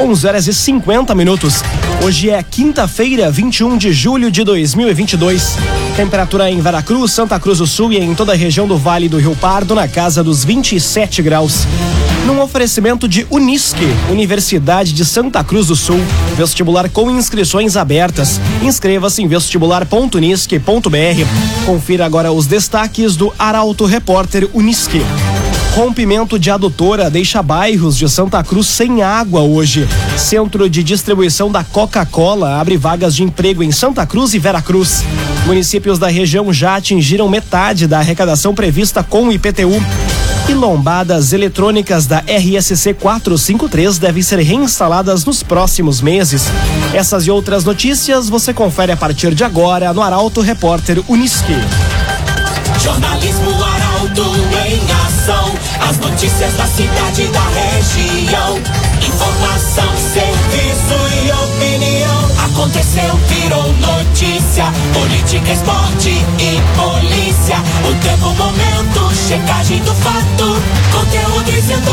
11 horas e 50 minutos. Hoje é quinta-feira, 21 de julho de 2022. Temperatura em Veracruz, Santa Cruz do Sul e em toda a região do Vale do Rio Pardo na casa dos 27 graus. Num oferecimento de Unisque, Universidade de Santa Cruz do Sul, vestibular com inscrições abertas. Inscreva-se em vestibular.unisque.br. Confira agora os destaques do Arauto Repórter Unisque. Rompimento de adutora deixa bairros de Santa Cruz sem água hoje. Centro de distribuição da Coca-Cola abre vagas de emprego em Santa Cruz e Veracruz. Municípios da região já atingiram metade da arrecadação prevista com o IPTU. E lombadas eletrônicas da RSC 453 devem ser reinstaladas nos próximos meses. Essas e outras notícias você confere a partir de agora no Arauto Repórter Uniski. Jornalismo. As notícias da cidade da região. Informação, serviço e opinião. Aconteceu, virou notícia. Política, esporte e polícia. O tempo, momento, checagem do fato. Conteúdo dizendo,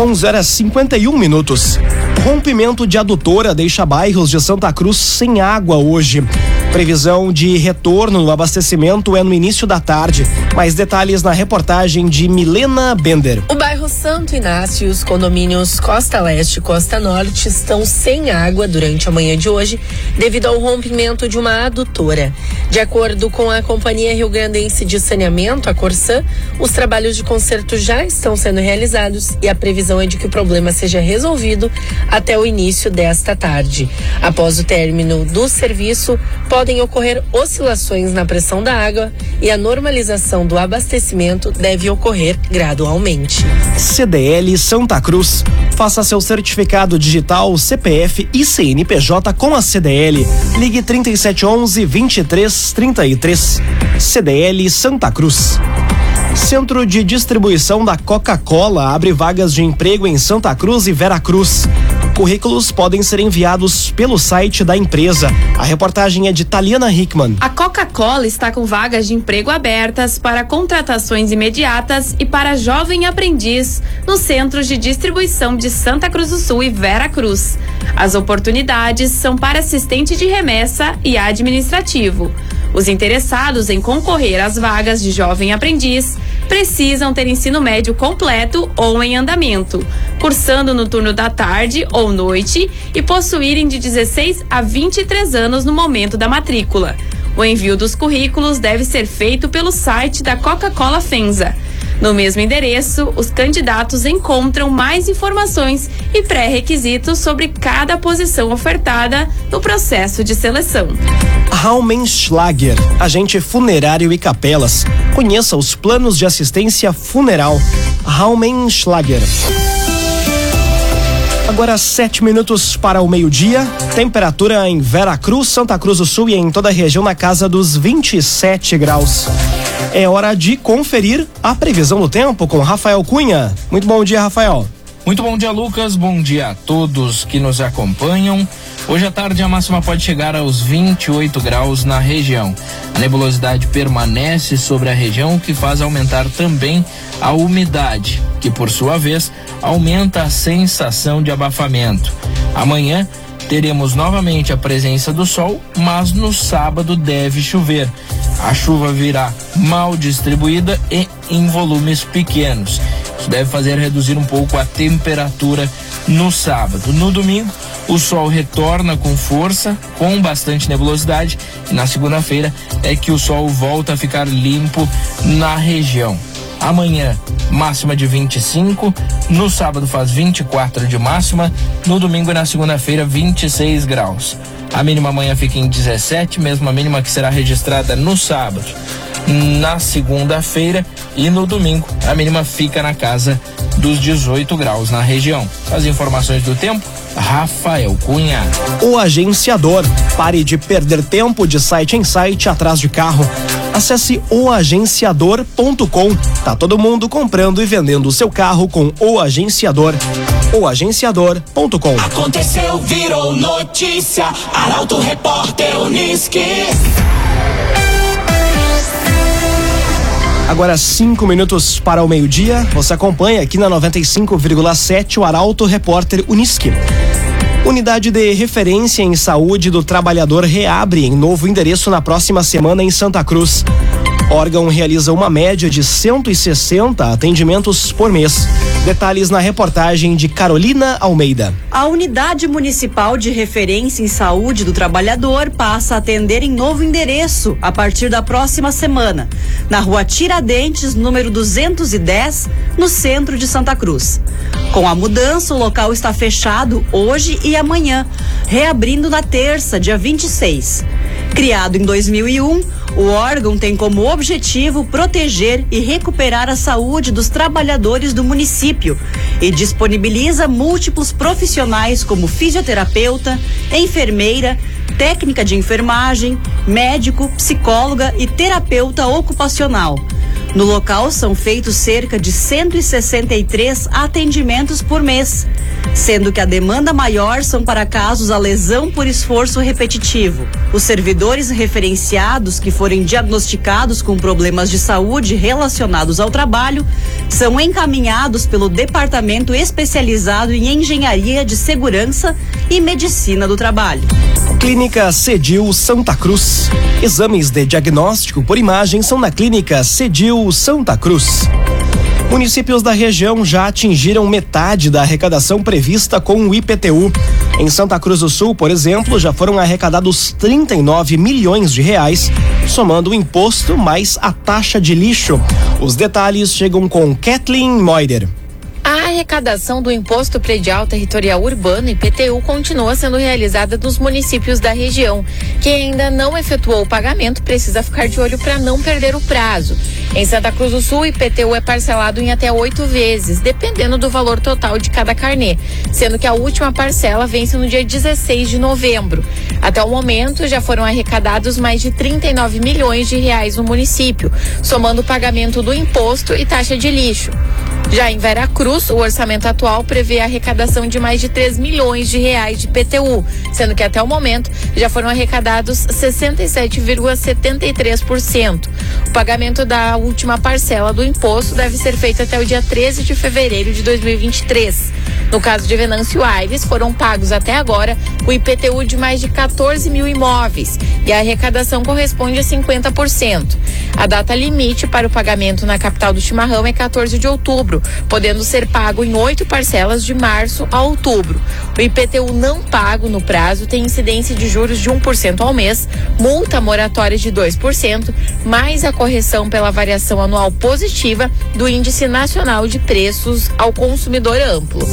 11 horas 51 minutos. Rompimento de adutora deixa bairros de Santa Cruz sem água hoje. Previsão de retorno no abastecimento é no início da tarde. Mais detalhes na reportagem de Milena Bender. O bairro Santo Inácio e os condomínios Costa Leste e Costa Norte estão sem água durante a manhã de hoje devido ao rompimento de uma adutora. De acordo com a Companhia Rio Grandense de Saneamento, a Corsã, os trabalhos de conserto já estão sendo realizados e a previsão é de que o problema seja resolvido até o início desta tarde. Após o término do serviço, podem ocorrer oscilações na pressão da água e a normalização do abastecimento deve ocorrer gradualmente. CDL Santa Cruz. Faça seu certificado digital CPF e CNPJ com a CDL. Ligue 3711 2333. CDL Santa Cruz. Centro de distribuição da Coca-Cola abre vagas de emprego em Santa Cruz e Veracruz. Currículos podem ser enviados pelo site da empresa. A reportagem é de Taliana Hickman. A Coca-Cola está com vagas de emprego abertas para contratações imediatas e para jovem aprendiz nos centros de distribuição de Santa Cruz do Sul e Vera Cruz. As oportunidades são para assistente de remessa e administrativo. Os interessados em concorrer às vagas de jovem aprendiz precisam ter ensino médio completo ou em andamento, cursando no turno da tarde ou noite e possuírem de 16 a 23 anos no momento da matrícula. O envio dos currículos deve ser feito pelo site da Coca-Cola Fenza. No mesmo endereço, os candidatos encontram mais informações e pré-requisitos sobre cada posição ofertada no processo de seleção. Raumenschlager, agente funerário e capelas. Conheça os planos de assistência funeral. Raumenschlager. Agora sete minutos para o meio-dia. Temperatura em Veracruz, Santa Cruz do Sul e em toda a região na casa dos 27 graus. É hora de conferir a previsão do tempo com Rafael Cunha. Muito bom dia, Rafael. Muito bom dia, Lucas. Bom dia a todos que nos acompanham. Hoje à tarde a máxima pode chegar aos 28 graus na região. A nebulosidade permanece sobre a região, o que faz aumentar também a umidade, que por sua vez aumenta a sensação de abafamento. Amanhã teremos novamente a presença do sol, mas no sábado deve chover. A chuva virá mal distribuída e em volumes pequenos. Isso deve fazer reduzir um pouco a temperatura no sábado. No domingo, o sol retorna com força, com bastante nebulosidade, e na segunda-feira é que o sol volta a ficar limpo na região. Amanhã, máxima de 25. No sábado faz 24 de máxima. No domingo e na segunda-feira, 26 graus. A mínima amanhã fica em 17, mesmo a mínima que será registrada no sábado. Na segunda-feira e no domingo, a mínima fica na casa dos 18 graus na região. As informações do tempo, Rafael Cunha. O agenciador. Pare de perder tempo de site em site atrás de carro. Acesse oagenciador.com. Tá todo mundo comprando e vendendo o seu carro com o agenciador. oagenciador.com. Aconteceu, virou notícia. Arauto Repórter Uniski. Agora cinco minutos para o meio-dia. Você acompanha aqui na 95,7 o Arauto Repórter Uniski. Unidade de referência em saúde do trabalhador reabre em novo endereço na próxima semana em Santa Cruz. Órgão realiza uma média de 160 atendimentos por mês. Detalhes na reportagem de Carolina Almeida. A Unidade Municipal de Referência em Saúde do Trabalhador passa a atender em novo endereço a partir da próxima semana, na rua Tiradentes, número 210, no centro de Santa Cruz. Com a mudança, o local está fechado hoje e amanhã, reabrindo na terça, dia 26. Criado em 2001, o órgão tem como objetivo proteger e recuperar a saúde dos trabalhadores do município e disponibiliza múltiplos profissionais como fisioterapeuta, enfermeira, técnica de enfermagem, médico, psicóloga e terapeuta ocupacional. No local são feitos cerca de 163 atendimentos por mês, sendo que a demanda maior são para casos a lesão por esforço repetitivo. Os servidores referenciados que forem diagnosticados com problemas de saúde relacionados ao trabalho são encaminhados pelo departamento especializado em engenharia de segurança e medicina do trabalho. Clínica Cedil Santa Cruz. Exames de diagnóstico por imagem são na Clínica Cedil Santa Cruz. Municípios da região já atingiram metade da arrecadação prevista com o IPTU. Em Santa Cruz do Sul, por exemplo, já foram arrecadados 39 milhões de reais, somando o imposto mais a taxa de lixo. Os detalhes chegam com Kathleen Moider. A arrecadação do Imposto Predial Territorial Urbano, IPTU, continua sendo realizada nos municípios da região. Quem ainda não efetuou o pagamento precisa ficar de olho para não perder o prazo. Em Santa Cruz do Sul, o IPTU é parcelado em até oito vezes, dependendo do valor total de cada carnê, sendo que a última parcela vence no dia 16 de novembro. Até o momento, já foram arrecadados mais de 39 milhões de reais no município, somando o pagamento do imposto e taxa de lixo. Já em Vera Cruz, o orçamento atual prevê a arrecadação de mais de 3 milhões de reais de PTU, sendo que até o momento já foram arrecadados 67,73%. O pagamento da última parcela do imposto deve ser feito até o dia 13 de fevereiro de 2023. No caso de Venâncio Aires, foram pagos até agora o IPTU de mais de 14 mil imóveis e a arrecadação corresponde a 50%. A data limite para o pagamento na capital do Chimarrão é 14 de outubro, podendo ser pago em oito parcelas de março a outubro. O IPTU não pago no prazo tem incidência de juros de 1% ao mês, multa moratória de 2%, mais a correção pela variação anual positiva do Índice Nacional de Preços ao Consumidor Amplo.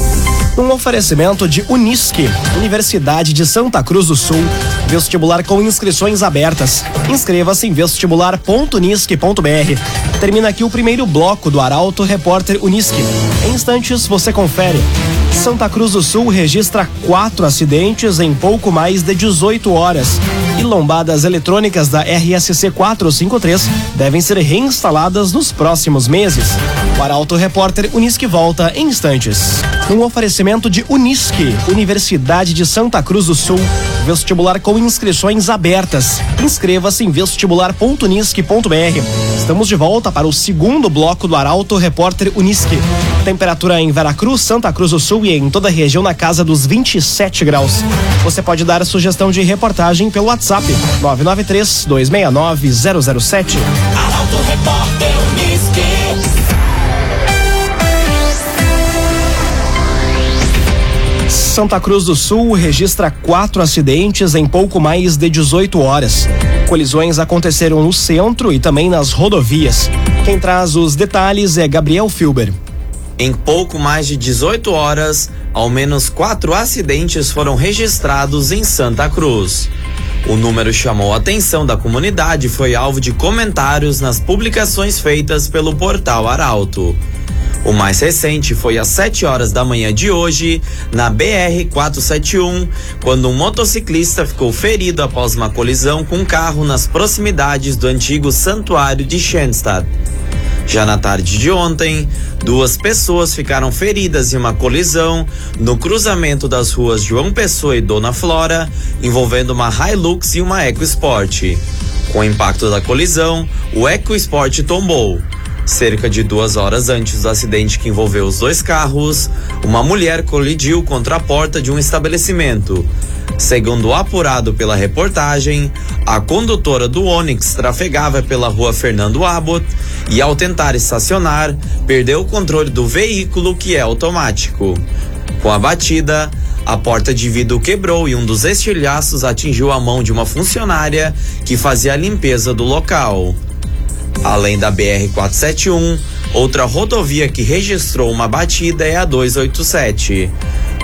Um oferecimento de Unisque, Universidade de Santa Cruz do Sul. Vestibular com inscrições abertas. Inscreva-se em vestibular.unisque.br. Termina aqui o primeiro bloco do Arauto Repórter Unisque. Em instantes você confere. Santa Cruz do Sul registra quatro acidentes em pouco mais de 18 horas. Lombadas eletrônicas da RSC 453 devem ser reinstaladas nos próximos meses. O Arauto Repórter Unisque volta em instantes. Um oferecimento de Unisque, Universidade de Santa Cruz do Sul. Vestibular com inscrições abertas. Inscreva-se em vestibular.unisque.br. Estamos de volta para o segundo bloco do Arauto Repórter Unisque. Temperatura em Veracruz, Santa Cruz do Sul e em toda a região na casa dos 27 graus. Você pode dar sugestão de reportagem pelo WhatsApp 993 269 007. Arauto Repórter Santa Cruz do Sul registra quatro acidentes em pouco mais de 18 horas. Colisões aconteceram no centro e também nas rodovias. Quem traz os detalhes é Gabriel Filber. Em pouco mais de 18 horas, ao menos quatro acidentes foram registrados em Santa Cruz. O número chamou a atenção da comunidade e foi alvo de comentários nas publicações feitas pelo portal Arauto. O mais recente foi às 7 horas da manhã de hoje, na BR-471, quando um motociclista ficou ferido após uma colisão com um carro nas proximidades do antigo santuário de Schenstadt. Já na tarde de ontem, duas pessoas ficaram feridas em uma colisão no cruzamento das ruas João Pessoa e Dona Flora, envolvendo uma Hilux e uma EcoSport. Com o impacto da colisão, o EcoSport tombou. Cerca de duas horas antes do acidente que envolveu os dois carros, uma mulher colidiu contra a porta de um estabelecimento. Segundo apurado pela reportagem, a condutora do Onix trafegava pela rua Fernando Abbott e, ao tentar estacionar, perdeu o controle do veículo, que é automático. Com a batida, a porta de vidro quebrou e um dos estilhaços atingiu a mão de uma funcionária que fazia a limpeza do local. Além da BR-471, outra rodovia que registrou uma batida é a 287.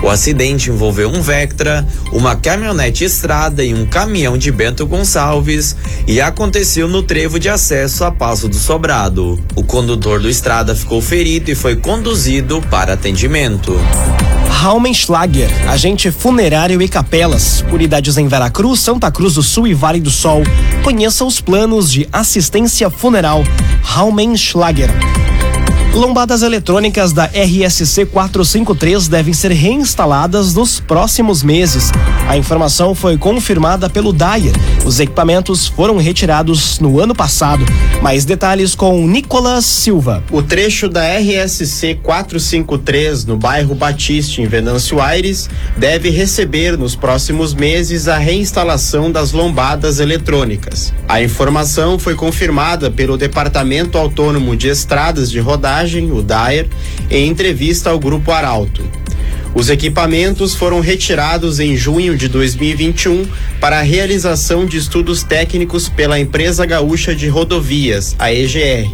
O acidente envolveu um Vectra, uma caminhonete estrada e um caminhão de Bento Gonçalves e aconteceu no trevo de acesso a Passo do Sobrado. O condutor do estrada ficou ferido e foi conduzido para atendimento. Raumenschlager, agente funerário e capelas, unidades em Veracruz, Santa Cruz do Sul e Vale do Sol. Conheça os planos de assistência funeral Raumenschlager. Lombadas eletrônicas da RSC 453 devem ser reinstaladas nos próximos meses. A informação foi confirmada pelo Dyer. Os equipamentos foram retirados no ano passado. Mais detalhes com Nicolas Silva. O trecho da RSC 453 no bairro Batiste, em Venâncio Aires, deve receber nos próximos meses a reinstalação das lombadas eletrônicas. A informação foi confirmada pelo Departamento Autônomo de Estradas de Rodagem o Dyer, em entrevista ao Grupo Arauto. Os equipamentos foram retirados em junho de 2021 para a realização de estudos técnicos pela Empresa Gaúcha de Rodovias, a EGR,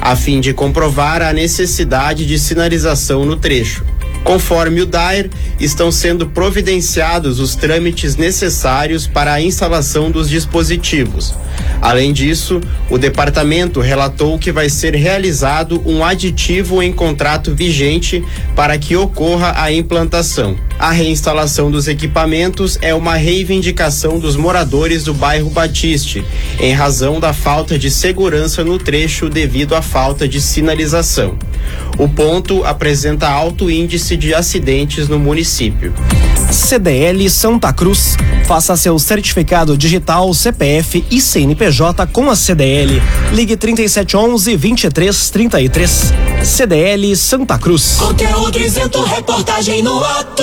a fim de comprovar a necessidade de sinalização no trecho. Conforme o DAER, estão sendo providenciados os trâmites necessários para a instalação dos dispositivos. Além disso, o departamento relatou que vai ser realizado um aditivo em contrato vigente para que ocorra a implantação. A reinstalação dos equipamentos é uma reivindicação dos moradores do bairro Batiste, em razão da falta de segurança no trecho devido à falta de sinalização. O ponto apresenta alto índice de acidentes no município. CDL Santa Cruz. Faça seu certificado digital, CPF e CNPJ com a CDL. Ligue 3711 2333. CDL Santa Cruz. Conteúdo isento, reportagem no ato.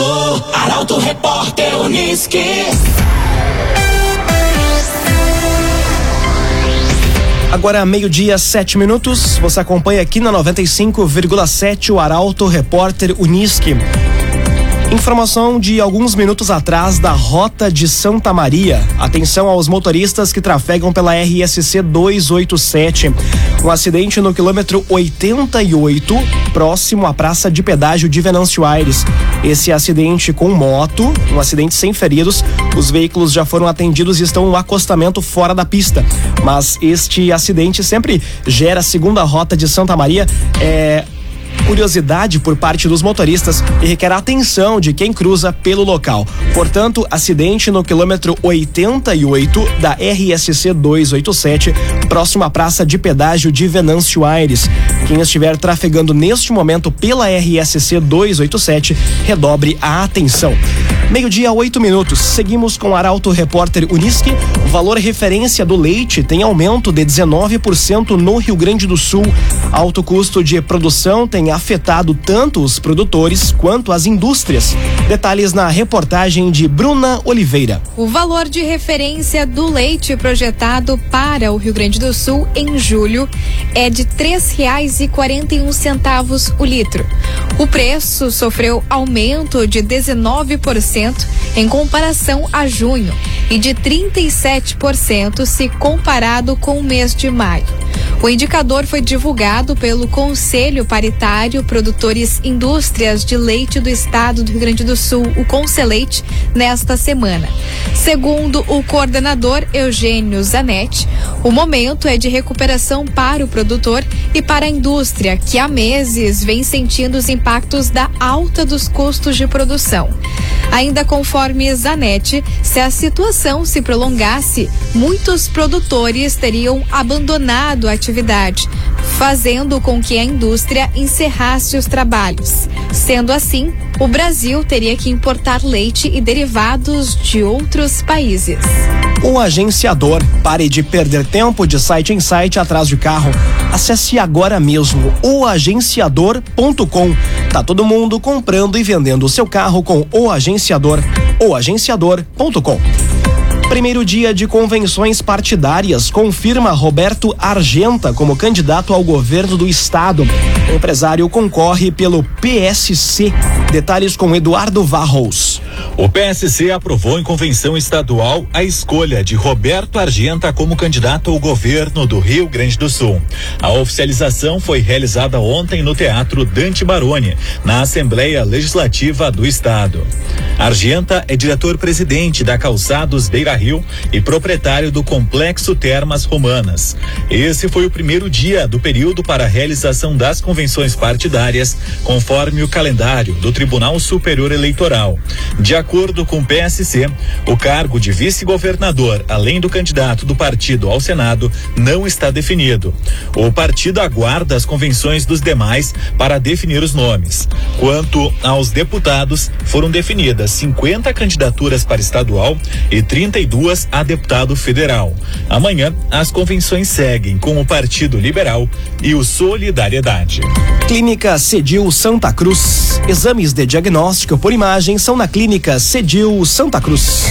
Arauto Repórter Uniski. Agora, meio-dia, sete minutos. Você acompanha aqui na 95,7 o Arauto Repórter Uniski. Informação de alguns minutos atrás da Rota de Santa Maria. Atenção aos motoristas que trafegam pela RSC 287. Um acidente no quilômetro 88, próximo à praça de pedágio de Venâncio Aires. Esse acidente com moto, um acidente sem feridos. Os veículos já foram atendidos e estão no acostamento fora da pista. Mas este acidente sempre gera, segundo a Rota de Santa Maria, é curiosidade por parte dos motoristas e requer atenção de quem cruza pelo local. Portanto, acidente no quilômetro 88 da RSC 287, próximo à praça de pedágio de Venâncio Aires. Quem estiver trafegando neste momento pela RSC 287, redobre a atenção. Meio-dia, oito minutos. Seguimos com o Arauto Repórter Unisque. O valor referência do leite tem aumento de 19% no Rio Grande do Sul. Alto custo de produção tem afetado tanto os produtores quanto as indústrias. Detalhes na reportagem de Bruna Oliveira. O valor de referência do leite projetado para o Rio Grande do Sul em julho é de um centavos o litro. O preço sofreu aumento de 19% em comparação a junho e de 37% se comparado com o mês de maio. O indicador foi divulgado pelo Conselho Paritário Produtores Indústrias de Leite do Estado do Rio Grande do Sul, o Conceleite, nesta semana. Segundo o coordenador Eugênio Zanetti, o momento é de recuperação para o produtor e para a indústria, que há meses vem sentindo os impactos da alta dos custos de produção. Ainda conforme Zanetti, se a situação se prolongasse, muitos produtores teriam abandonado a atividade, fazendo com que a indústria encerrasse os trabalhos. Sendo assim, o Brasil teria que importar leite e derivados de outros países. O agenciador. Pare de perder tempo de site em site atrás de carro. Acesse agora mesmo oagenciador.com. Tá todo mundo comprando e vendendo o seu carro com o agenciador. oagenciador.com. Primeiro dia de convenções partidárias confirma Roberto Argenta como candidato ao governo do estado. O empresário concorre pelo PSC. Detalhes com Eduardo Varros. O PSC aprovou em convenção estadual a escolha de Roberto Argenta como candidato ao governo do Rio Grande do Sul. A oficialização foi realizada ontem no Teatro Dante Baroni, na Assembleia Legislativa do Estado. Argenta é diretor-presidente da Calçados Beira Rio e proprietário do Complexo Termas Romanas. Esse foi o primeiro dia do período para a realização das convenções partidárias, conforme o calendário do Tribunal Superior Eleitoral. De acordo com o PSC, o cargo de vice-governador, além do candidato do partido ao Senado, não está definido. O partido aguarda as convenções dos demais para definir os nomes. Quanto aos deputados, foram definidas 50 candidaturas para estadual e 32 a deputado federal. Amanhã, as convenções seguem com o Partido Liberal e o Solidariedade. Clínica Cedil Santa Cruz. Exames de diagnóstico por imagem são na Clínica Cedil Santa Cruz.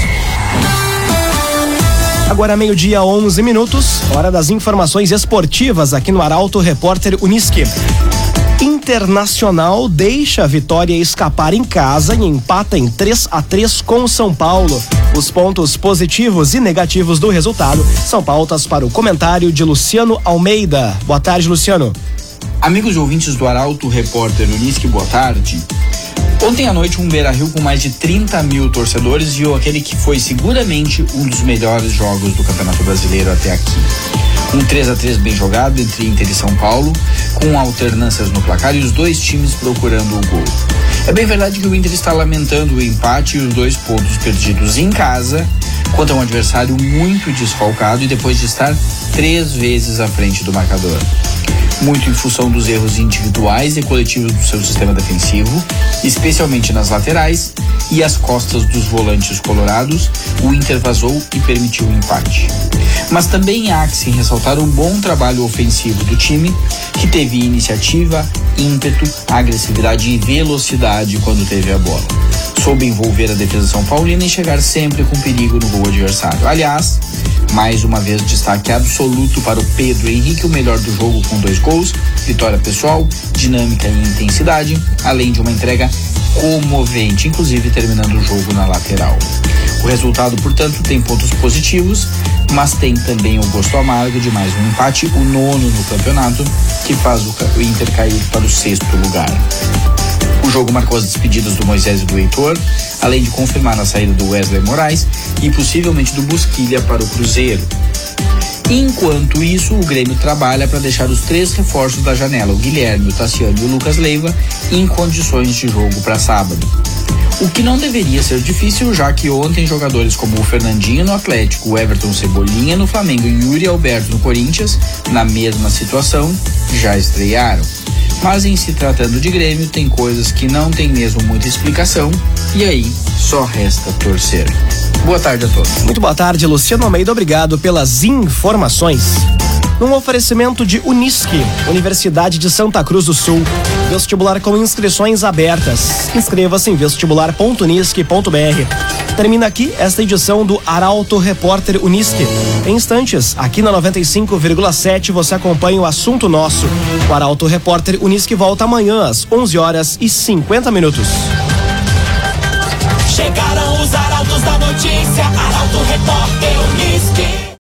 Agora meio-dia, 11 minutos, hora das informações esportivas aqui no Arauto Repórter Uniski. Internacional deixa a vitória escapar em casa e empata em 3 a 3 com São Paulo. Os pontos positivos e negativos do resultado são pautas para o comentário de Luciano Almeida. Boa tarde, Luciano. Amigos ouvintes do Arauto Repórter Unisque, boa tarde. Ontem à noite, um Beira Rio com mais de 30 mil torcedores viu aquele que foi seguramente um dos melhores jogos do Campeonato Brasileiro até aqui. Um 3 a 3 bem jogado entre Inter e São Paulo, com alternâncias no placar e os dois times procurando o gol. É bem verdade que o Inter está lamentando o empate e os dois pontos perdidos em casa contra um adversário muito desfalcado e depois de estar três vezes à frente do marcador muito em função dos erros individuais e coletivos do seu sistema defensivo, especialmente nas laterais e as costas dos volantes colorados, o Inter vazou e permitiu o empate. Mas também há que se ressaltar um bom trabalho ofensivo do time, que teve iniciativa, ímpeto, agressividade e velocidade quando teve a bola. Soube envolver a defesa São Paulina e chegar sempre com perigo no gol adversário. Aliás, mais uma vez, destaque absoluto para o Pedro Henrique, o melhor do jogo com dois gols, vitória pessoal, dinâmica e intensidade, além de uma entrega comovente, inclusive terminando o jogo na lateral. O resultado, portanto, tem pontos positivos, mas tem também o gosto amargo de mais um empate, o nono no campeonato, que faz o Inter cair para o sexto lugar. O jogo marcou as despedidas do Moisés e do Heitor, além de confirmar a saída do Wesley Moraes e possivelmente do Busquilha para o Cruzeiro. Enquanto isso, o Grêmio trabalha para deixar os três reforços da janela, o Guilherme, o Tassiano e o Lucas Leiva, em condições de jogo para sábado. O que não deveria ser difícil, já que ontem jogadores como o Fernandinho no Atlético, o Everton Cebolinha no Flamengo e Yuri Alberto no Corinthians, na mesma situação, já estrearam. Mas em se tratando de Grêmio, tem coisas que não tem mesmo muita explicação, e aí só resta torcer. Boa tarde a todos. Muito boa tarde, Luciano Almeida. Obrigado pelas informações. Um oferecimento de Unisque, Universidade de Santa Cruz do Sul. Vestibular com inscrições abertas. Inscreva-se em vestibular.unisque.br. Termina aqui esta edição do Arauto Repórter Unisque. Em instantes, aqui na 95,7 você acompanha o assunto nosso. O Arauto Repórter Unisque volta amanhã às 11 horas e 50 minutos. Chegaram os da notícia, Arauto Repórter Unisque.